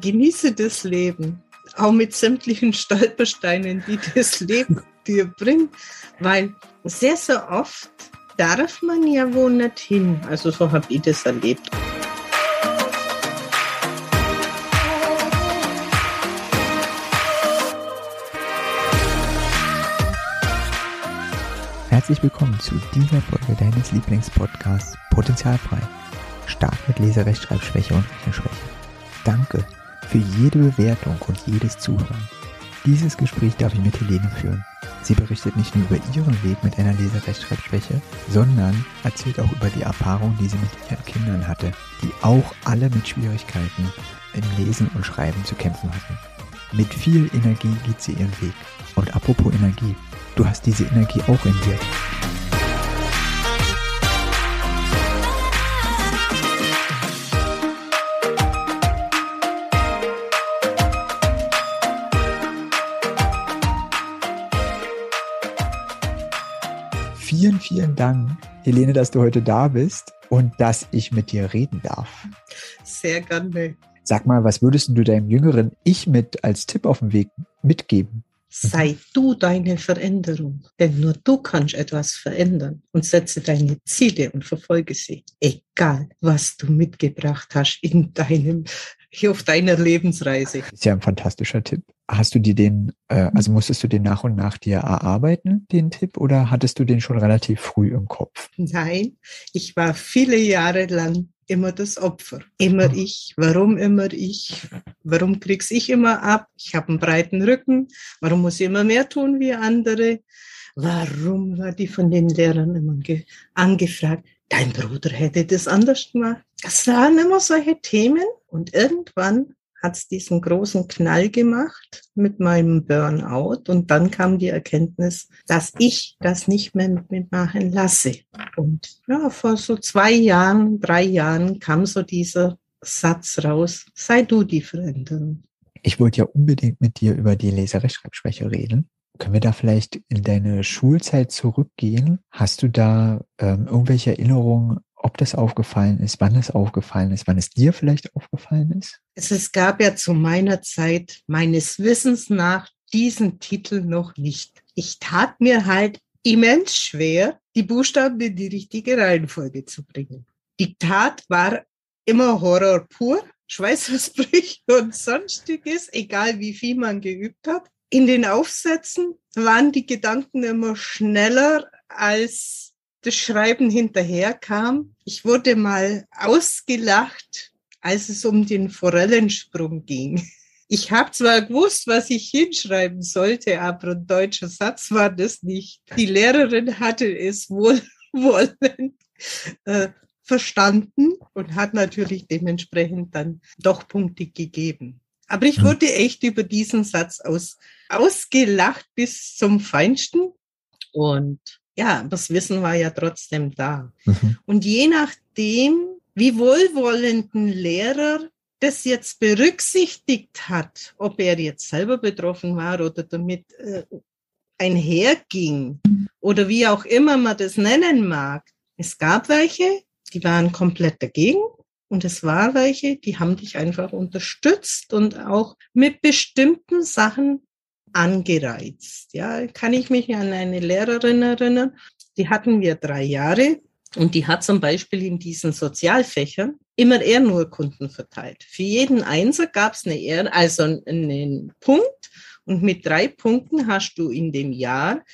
genieße das Leben, auch mit sämtlichen Stolpersteinen, die das Leben dir bringt, weil sehr, sehr oft darf man ja wohl nicht hin. Also so habe ich das erlebt. Herzlich willkommen zu dieser Folge deines Lieblingspodcasts Potenzialfrei. Stark mit Leserechtschreibschwäche und Rechenschwäche. Danke für jede Bewertung und jedes Zuhören. Dieses Gespräch darf ich mit Helene führen. Sie berichtet nicht nur über ihren Weg mit einer Leserechtschreibschwäche, sondern erzählt auch über die Erfahrungen, die sie mit ihren Kindern hatte, die auch alle mit Schwierigkeiten im Lesen und Schreiben zu kämpfen hatten. Mit viel Energie geht sie ihren Weg. Und apropos Energie, du hast diese Energie auch in dir. Vielen, Dank, Helene, dass du heute da bist und dass ich mit dir reden darf. Sehr gerne. Sag mal, was würdest du deinem jüngeren Ich mit als Tipp auf dem Weg mitgeben? Sei du deine Veränderung, denn nur du kannst etwas verändern und setze deine Ziele und verfolge sie, egal was du mitgebracht hast in deinem hier auf deiner Lebensreise. Ist ja ein fantastischer Tipp. Hast du dir den, äh, also musstest du den nach und nach dir erarbeiten, den Tipp, oder hattest du den schon relativ früh im Kopf? Nein, ich war viele Jahre lang immer das Opfer. Immer ich. Warum immer ich? Warum krieg's ich immer ab? Ich habe einen breiten Rücken. Warum muss ich immer mehr tun wie andere? Warum war die von den Lehrern immer angefragt? Dein Bruder hätte das anders gemacht. Das waren immer solche Themen. Und irgendwann hat es diesen großen Knall gemacht mit meinem Burnout und dann kam die Erkenntnis, dass ich das nicht mehr mit mir machen lasse. Und ja, vor so zwei Jahren, drei Jahren kam so dieser Satz raus, sei du die Veränderung. Ich wollte ja unbedingt mit dir über die Leserechtschreibschwäche reden. Können wir da vielleicht in deine Schulzeit zurückgehen? Hast du da ähm, irgendwelche Erinnerungen ob das aufgefallen ist, wann es aufgefallen ist, wann es dir vielleicht aufgefallen ist? Es, gab ja zu meiner Zeit meines Wissens nach diesen Titel noch nicht. Ich tat mir halt immens schwer, die Buchstaben in die richtige Reihenfolge zu bringen. Die Tat war immer Horror pur, Schweißausbrüche und sonstiges, egal wie viel man geübt hat. In den Aufsätzen waren die Gedanken immer schneller als das Schreiben hinterherkam. Ich wurde mal ausgelacht, als es um den Forellensprung ging. Ich habe zwar gewusst, was ich hinschreiben sollte, aber ein deutscher Satz war das nicht. Die Lehrerin hatte es wohlwollend äh, verstanden und hat natürlich dementsprechend dann doch Punkte gegeben. Aber ich hm. wurde echt über diesen Satz aus, ausgelacht bis zum Feinsten. Und ja, das Wissen war ja trotzdem da. Mhm. Und je nachdem, wie wohlwollenden Lehrer das jetzt berücksichtigt hat, ob er jetzt selber betroffen war oder damit äh, einherging oder wie auch immer man das nennen mag. Es gab welche, die waren komplett dagegen und es war welche, die haben dich einfach unterstützt und auch mit bestimmten Sachen angereizt. Ja, kann ich mich an eine Lehrerin erinnern, die hatten wir drei Jahre und die hat zum Beispiel in diesen Sozialfächern immer Ehrenurkunden verteilt. Für jeden Einser gab es eine Ehren, also einen Punkt und mit drei Punkten hast du in dem Jahr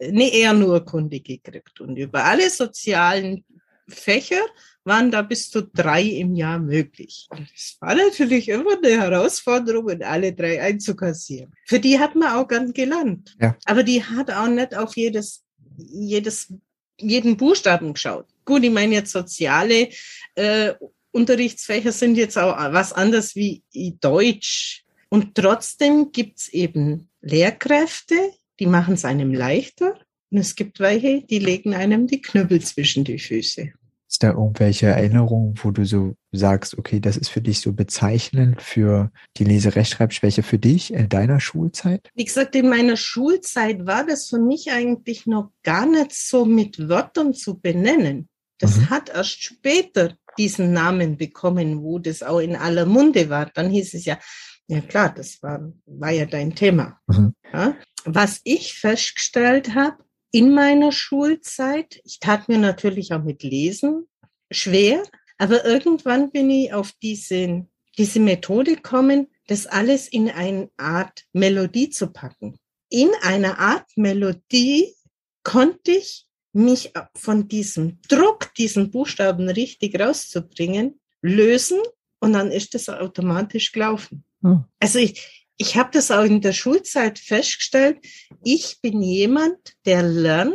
eine Ehrenurkunde gekriegt. Und über alle sozialen Fächer waren da bis zu drei im Jahr möglich. Und es war natürlich immer eine Herausforderung, in alle drei einzukassieren. Für die hat man auch ganz gelernt. Ja. Aber die hat auch nicht auf jedes, jedes, jeden Buchstaben geschaut. Gut, ich meine jetzt soziale äh, Unterrichtsfächer sind jetzt auch was anderes wie Deutsch. Und trotzdem gibt's eben Lehrkräfte, die machen es einem leichter. Und es gibt welche, die legen einem die Knüppel zwischen die Füße. Ist da irgendwelche Erinnerungen, wo du so sagst, okay, das ist für dich so bezeichnend für die Leserechtschreibschwäche für dich in deiner Schulzeit? Wie gesagt, in meiner Schulzeit war das für mich eigentlich noch gar nicht so mit Wörtern zu benennen. Das mhm. hat erst später diesen Namen bekommen, wo das auch in aller Munde war. Dann hieß es ja, ja klar, das war, war ja dein Thema. Mhm. Ja? Was ich festgestellt habe in meiner Schulzeit, ich tat mir natürlich auch mit Lesen schwer, aber irgendwann bin ich auf diese, diese Methode gekommen, das alles in eine Art Melodie zu packen. In einer Art Melodie konnte ich mich von diesem Druck, diesen Buchstaben richtig rauszubringen, lösen und dann ist das automatisch gelaufen. Hm. Also ich, ich habe das auch in der Schulzeit festgestellt. Ich bin jemand, der lernt,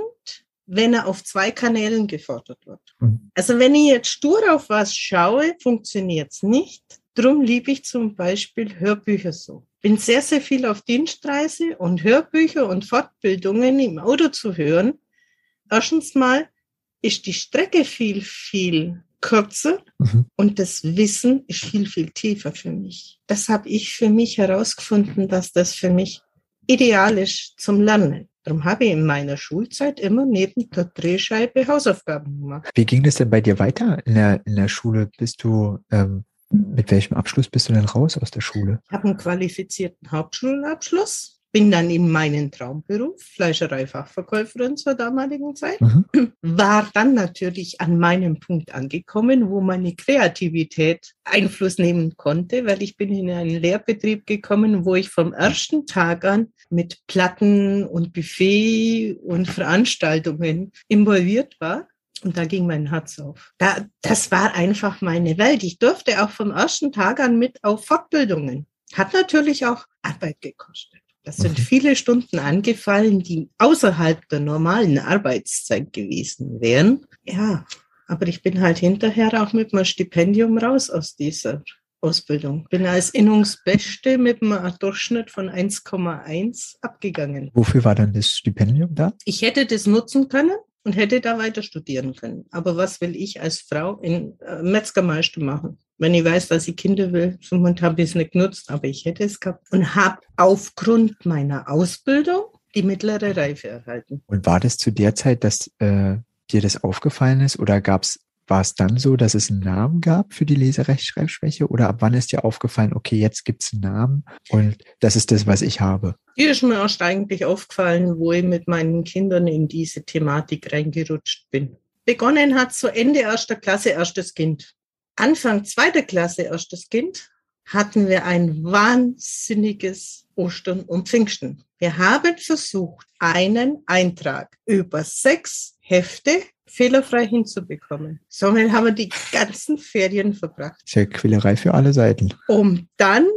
wenn er auf zwei Kanälen gefordert wird. Hm. Also wenn ich jetzt stur auf was schaue, funktioniert's nicht. Drum liebe ich zum Beispiel Hörbücher so. Bin sehr, sehr viel auf Dienstreise und Hörbücher und Fortbildungen im Auto zu hören. Erstens mal ist die Strecke viel, viel kürzer mhm. und das Wissen ist viel, viel tiefer für mich. Das habe ich für mich herausgefunden, dass das für mich ideal ist zum Lernen. Darum habe ich in meiner Schulzeit immer neben der Drehscheibe Hausaufgaben gemacht. Wie ging das denn bei dir weiter in der, in der Schule? Bist du ähm, mit welchem Abschluss bist du denn raus aus der Schule? Ich habe einen qualifizierten Hauptschulabschluss, bin dann in meinen Traumberuf, Fleischereifachverkäuferin zur damaligen Zeit, mhm. war dann natürlich an meinem Punkt angekommen, wo meine Kreativität Einfluss nehmen konnte, weil ich bin in einen Lehrbetrieb gekommen, wo ich vom ersten Tag an mit Platten und Buffet und Veranstaltungen involviert war. Und da ging mein Herz auf. Da, das war einfach meine Welt. Ich durfte auch vom ersten Tag an mit auf Fortbildungen. Hat natürlich auch Arbeit gekostet. Das sind viele Stunden angefallen, die außerhalb der normalen Arbeitszeit gewesen wären. Ja, aber ich bin halt hinterher auch mit meinem Stipendium raus aus dieser Ausbildung. Bin als Innungsbeste mit einem Durchschnitt von 1,1 abgegangen. Wofür war dann das Stipendium da? Ich hätte das nutzen können, und hätte da weiter studieren können. Aber was will ich als Frau in äh, Metzgermeister machen? Wenn ich weiß, dass ich Kinder will, zum Moment habe ich es nicht genutzt, aber ich hätte es gehabt und habe aufgrund meiner Ausbildung die mittlere Reife erhalten. Und war das zu der Zeit, dass äh, dir das aufgefallen ist oder gab es war es dann so, dass es einen Namen gab für die Leserechtschreibschwäche oder ab wann ist dir aufgefallen, okay, jetzt gibt es einen Namen und das ist das, was ich habe? Hier ist mir erst eigentlich aufgefallen, wo ich mit meinen Kindern in diese Thematik reingerutscht bin. Begonnen hat zu Ende erster Klasse erstes Kind. Anfang zweiter Klasse erstes Kind hatten wir ein wahnsinniges Ostern und Pfingsten. Wir haben versucht, einen Eintrag über sechs Hefte fehlerfrei hinzubekommen. Somit haben wir die ganzen Ferien verbracht. Sehr Quälerei für alle Seiten. Um dann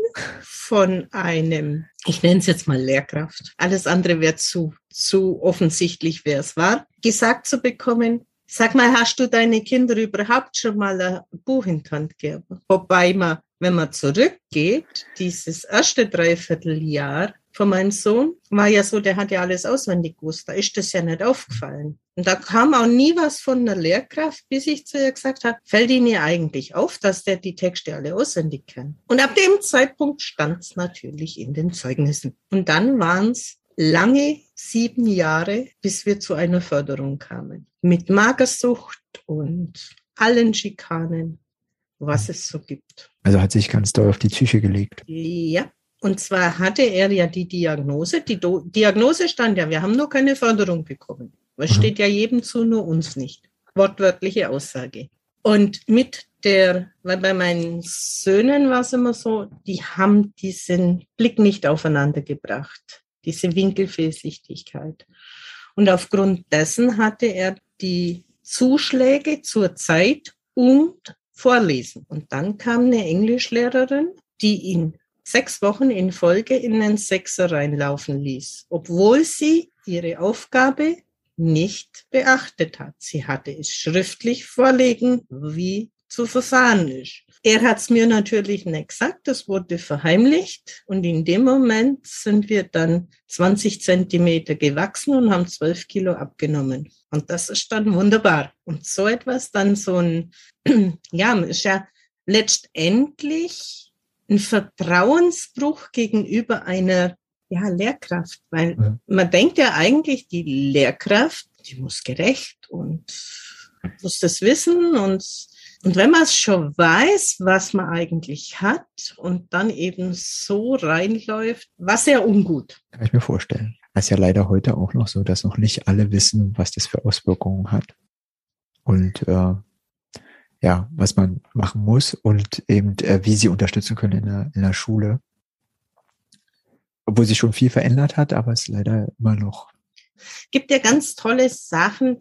von einem, ich nenne es jetzt mal Lehrkraft, alles andere wäre zu, zu offensichtlich, wer es war, gesagt zu bekommen, Sag mal, hast du deine Kinder überhaupt schon mal ein Buch in die Hand gegeben? Wobei man, wenn man zurückgeht, dieses erste Dreivierteljahr von meinem Sohn war ja so, der hat ja alles auswendig gewusst. Da ist das ja nicht aufgefallen. Und da kam auch nie was von der Lehrkraft, bis ich zu ihr gesagt habe, fällt Ihnen eigentlich auf, dass der die Texte alle auswendig kann. Und ab dem Zeitpunkt stand es natürlich in den Zeugnissen. Und dann waren es lange sieben Jahre, bis wir zu einer Förderung kamen. Mit Magersucht und allen Schikanen, was es so gibt. Also hat sich ganz doll auf die Psyche gelegt. Ja, und zwar hatte er ja die Diagnose. Die Do Diagnose stand ja, wir haben nur keine Förderung bekommen. Es mhm. steht ja jedem zu, nur uns nicht. Wortwörtliche Aussage. Und mit der, weil bei meinen Söhnen war es immer so, die haben diesen Blick nicht aufeinander gebracht, diese Winkelfehlsichtigkeit. Und aufgrund dessen hatte er die Zuschläge zur Zeit und Vorlesen. Und dann kam eine Englischlehrerin, die ihn sechs Wochen in Folge in den Sechser reinlaufen ließ, obwohl sie ihre Aufgabe nicht beachtet hat. Sie hatte es schriftlich vorlegen, wie zu verfahren ist. Er hat es mir natürlich nicht gesagt, das wurde verheimlicht und in dem Moment sind wir dann 20 Zentimeter gewachsen und haben 12 Kilo abgenommen. Und das ist dann wunderbar. Und so etwas dann so ein, ja, ist ja letztendlich ein Vertrauensbruch gegenüber einer ja, Lehrkraft, weil ja. man denkt ja eigentlich, die Lehrkraft, die muss gerecht und muss das wissen und Und wenn man es schon weiß, was man eigentlich hat und dann eben so reinläuft, was sehr ungut. Kann ich mir vorstellen. Es ist ja leider heute auch noch so, dass noch nicht alle wissen, was das für Auswirkungen hat. Und äh, ja, was man machen muss und eben, äh, wie sie unterstützen können in der, in der Schule. Obwohl sich schon viel verändert hat, aber es ist leider immer noch. Gibt ja ganz tolle Sachen,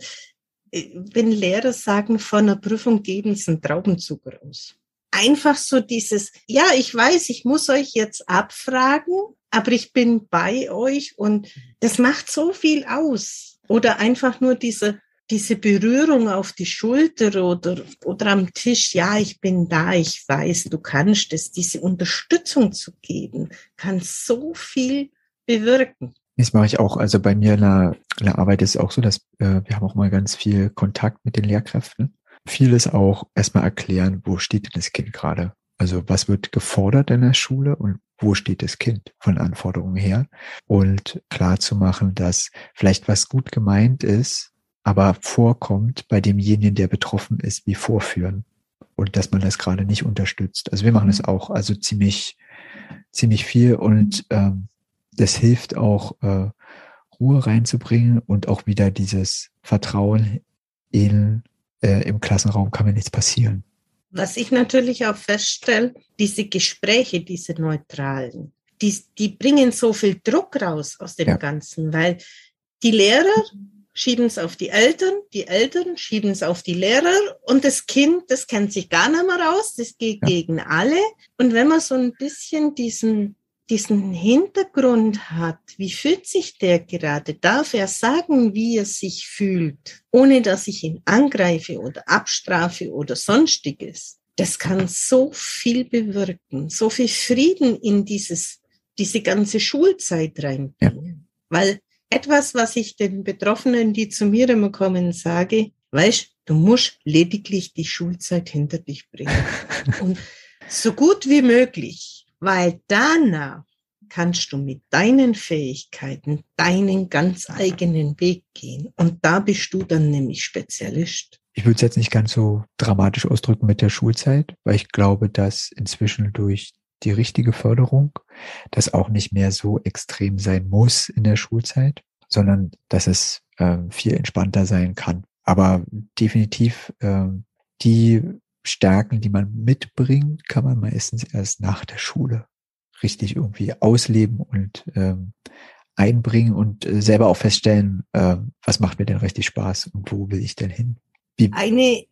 wenn Lehrer sagen, von einer Prüfung geben sie einen Traubenzucker aus. Einfach so dieses, ja, ich weiß, ich muss euch jetzt abfragen, aber ich bin bei euch und das macht so viel aus. Oder einfach nur diese, diese Berührung auf die Schulter oder, oder am Tisch, ja, ich bin da, ich weiß, du kannst es, diese Unterstützung zu geben, kann so viel bewirken. Das mache ich auch. Also bei mir in der, in der Arbeit ist es auch so, dass äh, wir haben auch mal ganz viel Kontakt mit den Lehrkräften. Vieles auch erstmal erklären, wo steht denn das Kind gerade? Also was wird gefordert in der Schule und wo steht das Kind von Anforderungen her? Und klar zu machen, dass vielleicht was gut gemeint ist, aber vorkommt bei demjenigen, der betroffen ist, wie vorführen. Und dass man das gerade nicht unterstützt. Also wir machen das auch, also ziemlich, ziemlich viel und ähm, das hilft auch, äh, Ruhe reinzubringen und auch wieder dieses Vertrauen in, äh, im Klassenraum kann mir nichts passieren. Was ich natürlich auch feststelle, diese Gespräche, diese neutralen, die, die bringen so viel Druck raus aus dem ja. Ganzen, weil die Lehrer schieben es auf die Eltern, die Eltern schieben es auf die Lehrer und das Kind, das kennt sich gar nicht mehr raus, das geht ja. gegen alle. Und wenn man so ein bisschen diesen diesen Hintergrund hat, wie fühlt sich der gerade, darf er sagen, wie er sich fühlt, ohne dass ich ihn angreife oder abstrafe oder sonstiges. Das kann so viel bewirken, so viel Frieden in dieses, diese ganze Schulzeit reinbringen. Ja. Weil etwas, was ich den Betroffenen, die zu mir immer kommen, sage, weißt, du musst lediglich die Schulzeit hinter dich bringen. Und so gut wie möglich weil danach kannst du mit deinen Fähigkeiten deinen ganz eigenen Weg gehen. Und da bist du dann nämlich Spezialist. Ich würde es jetzt nicht ganz so dramatisch ausdrücken mit der Schulzeit, weil ich glaube, dass inzwischen durch die richtige Förderung das auch nicht mehr so extrem sein muss in der Schulzeit, sondern dass es äh, viel entspannter sein kann. Aber definitiv äh, die Stärken, die man mitbringt, kann man meistens erst nach der Schule richtig irgendwie ausleben und ähm, einbringen und äh, selber auch feststellen, äh, was macht mir denn richtig Spaß und wo will ich denn hin? Wie Eine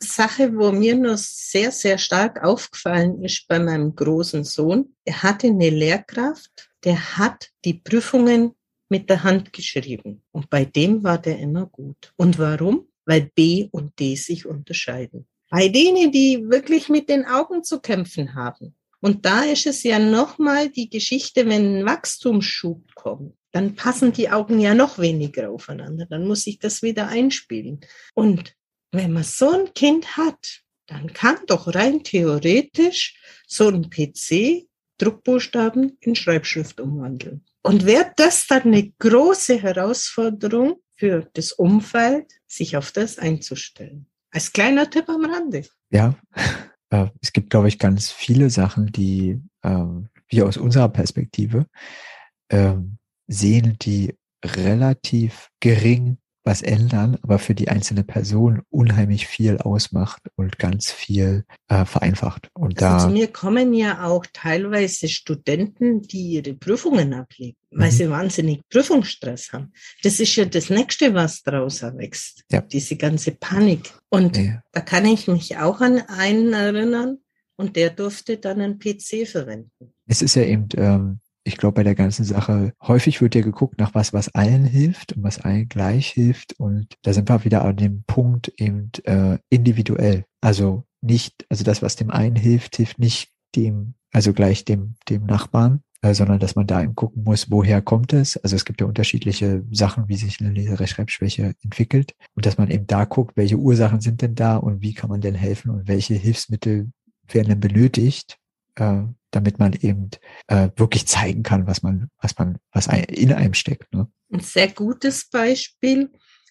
Sache, wo mir nur sehr, sehr stark aufgefallen ist bei meinem großen Sohn, er hatte eine Lehrkraft, der hat die Prüfungen mit der Hand geschrieben. Und bei dem war der immer gut. Und warum? Weil B und D sich unterscheiden. Bei denen, die wirklich mit den Augen zu kämpfen haben. Und da ist es ja nochmal die Geschichte, wenn ein Wachstumsschub kommt, dann passen die Augen ja noch weniger aufeinander. Dann muss ich das wieder einspielen. Und wenn man so ein Kind hat, dann kann doch rein theoretisch so ein PC Druckbuchstaben in Schreibschrift umwandeln. Und wäre das dann eine große Herausforderung für das Umfeld, sich auf das einzustellen? Als kleiner Tipp am Rande. Ja, äh, es gibt, glaube ich, ganz viele Sachen, die ähm, wir aus unserer Perspektive ähm, sehen, die relativ gering was ändern, aber für die einzelne Person unheimlich viel ausmacht und ganz viel äh, vereinfacht. Und also da zu mir kommen ja auch teilweise Studenten, die ihre Prüfungen ablegen, weil mhm. sie wahnsinnig Prüfungsstress haben. Das ist ja das Nächste, was daraus erwächst. Ja. Diese ganze Panik. Und ja. da kann ich mich auch an einen erinnern und der durfte dann einen PC verwenden. Es ist ja eben ähm, ich glaube, bei der ganzen Sache, häufig wird ja geguckt nach was, was allen hilft und was allen gleich hilft. Und da sind wir wieder an dem Punkt eben äh, individuell. Also nicht, also das, was dem einen hilft, hilft nicht dem, also gleich dem, dem Nachbarn, äh, sondern dass man da eben gucken muss, woher kommt es. Also es gibt ja unterschiedliche Sachen, wie sich eine Leserechtschreibschwäche entwickelt. Und dass man eben da guckt, welche Ursachen sind denn da und wie kann man denn helfen und welche Hilfsmittel werden denn benötigt, äh, damit man eben äh, wirklich zeigen kann, was man, was man, was in einem steckt. Ne? Ein sehr gutes Beispiel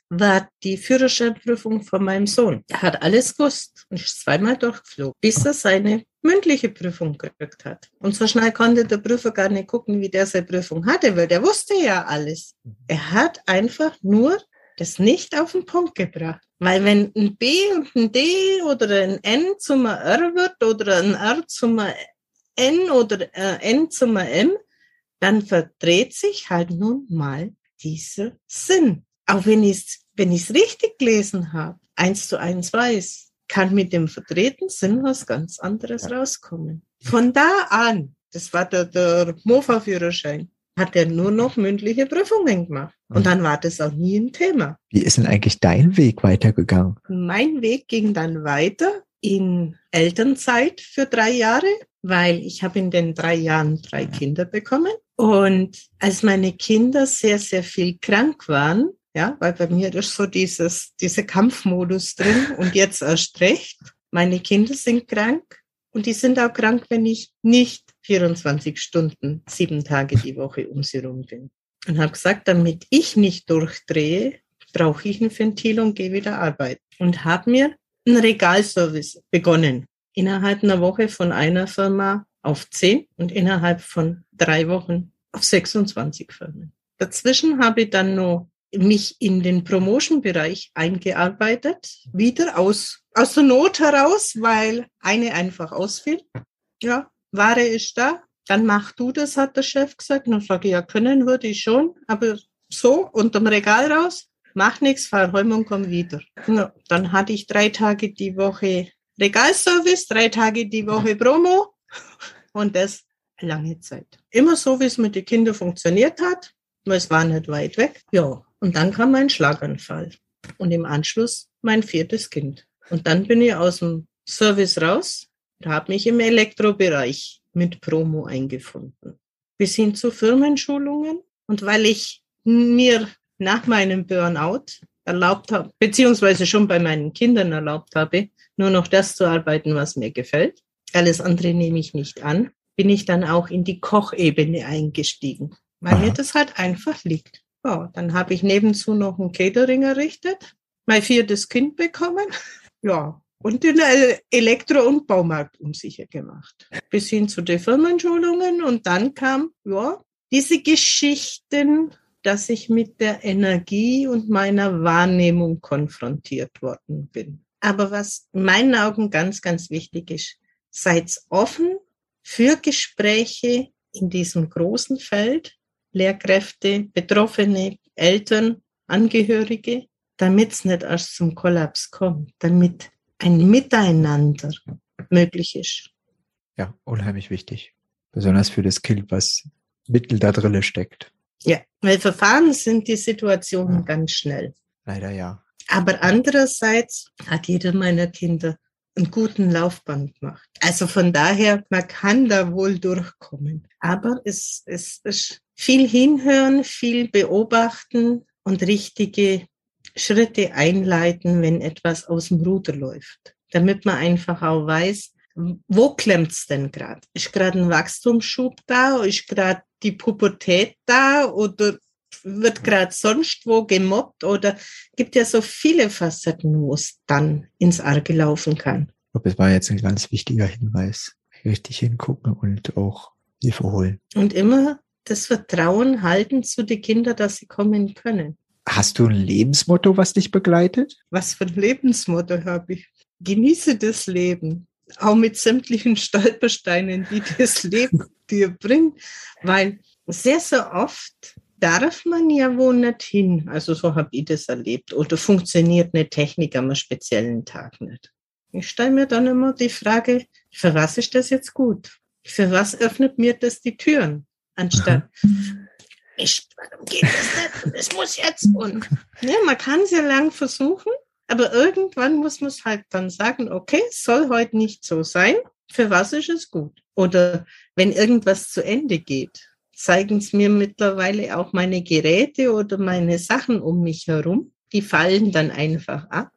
war die Führerscheinprüfung von meinem Sohn. Er hat alles gewusst und ist zweimal durchgeflogen, bis er seine mündliche Prüfung gekriegt hat. Und so schnell konnte der Prüfer gar nicht gucken, wie der seine Prüfung hatte, weil der wusste ja alles. Er hat einfach nur das nicht auf den Punkt gebracht. Weil wenn ein B und ein D oder ein N zum R wird oder ein R zum N oder äh, N zum M, dann verdreht sich halt nun mal dieser Sinn. Auch wenn ich es wenn ich's richtig gelesen habe, eins zu eins weiß, kann mit dem verdrehten Sinn was ganz anderes rauskommen. Von da an, das war der, der Mofa-Führerschein, hat er nur noch mündliche Prüfungen gemacht. Und dann war das auch nie ein Thema. Wie ist denn eigentlich dein Weg weitergegangen? Mein Weg ging dann weiter in Elternzeit für drei Jahre, weil ich habe in den drei Jahren drei Kinder bekommen. Und als meine Kinder sehr, sehr viel krank waren, ja, weil bei mir ist so dieses, diese Kampfmodus drin und jetzt erst recht. Meine Kinder sind krank und die sind auch krank, wenn ich nicht 24 Stunden, sieben Tage die Woche um sie rum bin. Und habe gesagt, damit ich nicht durchdrehe, brauche ich ein Ventil und gehe wieder arbeiten. Und habe mir einen Regalservice begonnen. Innerhalb einer Woche von einer Firma auf zehn und innerhalb von drei Wochen auf 26 Firmen. Dazwischen habe ich dann noch mich in den Promotion-Bereich eingearbeitet, wieder aus, aus der Not heraus, weil eine einfach ausfiel. Ja, Ware ist da, dann mach du das, hat der Chef gesagt. Und dann sage ich, ja, können würde ich schon, aber so unterm Regal raus, mach nichts, fahr heim und komm wieder. Ja, dann hatte ich drei Tage die Woche Regalservice, drei Tage die Woche Promo und das lange Zeit. Immer so, wie es mit den Kindern funktioniert hat, weil es war nicht weit weg. Ja, und dann kam mein Schlaganfall und im Anschluss mein viertes Kind. Und dann bin ich aus dem Service raus und habe mich im Elektrobereich mit Promo eingefunden. Bis hin zu Firmenschulungen. Und weil ich mir nach meinem Burnout erlaubt habe, beziehungsweise schon bei meinen Kindern erlaubt habe, nur noch das zu arbeiten, was mir gefällt. Alles andere nehme ich nicht an. Bin ich dann auch in die Kochebene eingestiegen, weil Aha. mir das halt einfach liegt. Ja, dann habe ich nebenzu noch ein Catering errichtet, mein viertes Kind bekommen. Ja, und den Elektro- und Baumarkt unsicher gemacht. Bis hin zu den Firmenschulungen. Und dann kam, ja, diese Geschichten, dass ich mit der Energie und meiner Wahrnehmung konfrontiert worden bin. Aber was in meinen Augen ganz, ganz wichtig ist, seid offen für Gespräche in diesem großen Feld Lehrkräfte, Betroffene, Eltern, Angehörige, damit es nicht erst zum Kollaps kommt, damit ein Miteinander möglich ist. Ja, unheimlich wichtig. Besonders für das Kind, was mittel da drin steckt. Ja, weil Verfahren sind die Situationen ja. ganz schnell. Leider ja. Aber andererseits hat jeder meiner Kinder einen guten Laufband gemacht. Also von daher, man kann da wohl durchkommen. Aber es, es ist viel hinhören, viel beobachten und richtige Schritte einleiten, wenn etwas aus dem Ruder läuft, damit man einfach auch weiß, wo klemmt's denn gerade? Ist gerade ein Wachstumsschub da? Ist gerade die Pubertät da? Oder wird gerade sonst wo gemobbt? Oder gibt ja so viele Facetten, wo es dann ins Arge laufen kann. Ich glaube, es war jetzt ein ganz wichtiger Hinweis. Richtig hingucken und auch Hilfe holen. Und immer das Vertrauen halten zu den Kindern, dass sie kommen können. Hast du ein Lebensmotto, was dich begleitet? Was für ein Lebensmotto habe ich? Genieße das Leben, auch mit sämtlichen Stolpersteinen, die das Leben dir bringt, weil sehr, sehr oft darf man ja wohl nicht hin. Also so habe ich das erlebt. Oder funktioniert eine Technik am speziellen Tag nicht. Ich stelle mir dann immer die Frage, für was ist das jetzt gut? Für was öffnet mir das die Türen? anstatt ich, warum geht das nicht? Es muss jetzt und ja, man kann es ja lang versuchen, aber irgendwann muss man es halt dann sagen, okay, soll heute nicht so sein. Für was ist es gut? Oder wenn irgendwas zu Ende geht, zeigen es mir mittlerweile auch meine Geräte oder meine Sachen um mich herum. Die fallen dann einfach ab.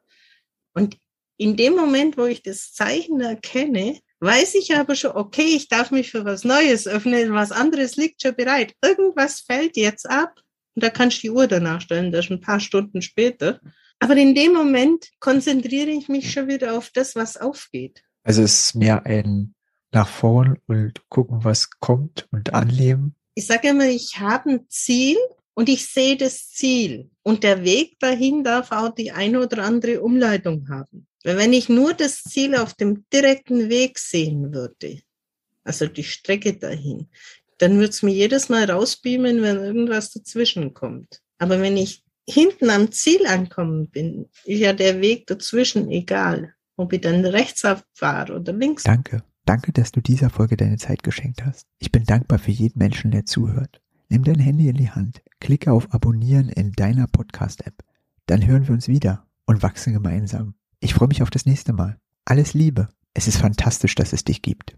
Und in dem Moment, wo ich das Zeichen erkenne, weiß ich aber schon, okay, ich darf mich für was Neues öffnen, was anderes liegt schon bereit. Irgendwas fällt jetzt ab Und da kannst du die Uhr danach stellen, das ist ein paar Stunden später. Aber in dem Moment konzentriere ich mich schon wieder auf das, was aufgeht. Also es ist mehr ein nach vorn und gucken, was kommt und anleben. Ich sage immer, ich habe ein Ziel und ich sehe das Ziel. Und der Weg dahin darf auch die eine oder andere Umleitung haben. Weil wenn ich nur das Ziel auf dem direkten Weg sehen würde, also die Strecke dahin, dann würde es mir jedes Mal rausbeamen, wenn irgendwas dazwischen kommt. Aber wenn ich hinten am Ziel ankommen bin, ist ja der Weg dazwischen egal, ob ich dann rechts abfahre oder links. Danke. Danke, dass du dieser Folge deine Zeit geschenkt hast. Ich bin dankbar für jeden Menschen, der zuhört. Nimm dein Handy in die Hand, klicke auf Abonnieren in deiner Podcast-App. Dann hören wir uns wieder und wachsen gemeinsam. Ich freue mich auf das nächste Mal. Alles Liebe. Es ist fantastisch, dass es dich gibt.